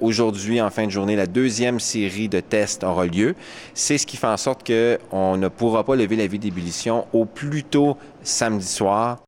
aujourd'hui, en fin de journée, la deuxième série de tests aura lieu. C'est ce qui fait en sorte qu'on ne pourra pas lever la vie d'ébullition au plus tôt samedi soir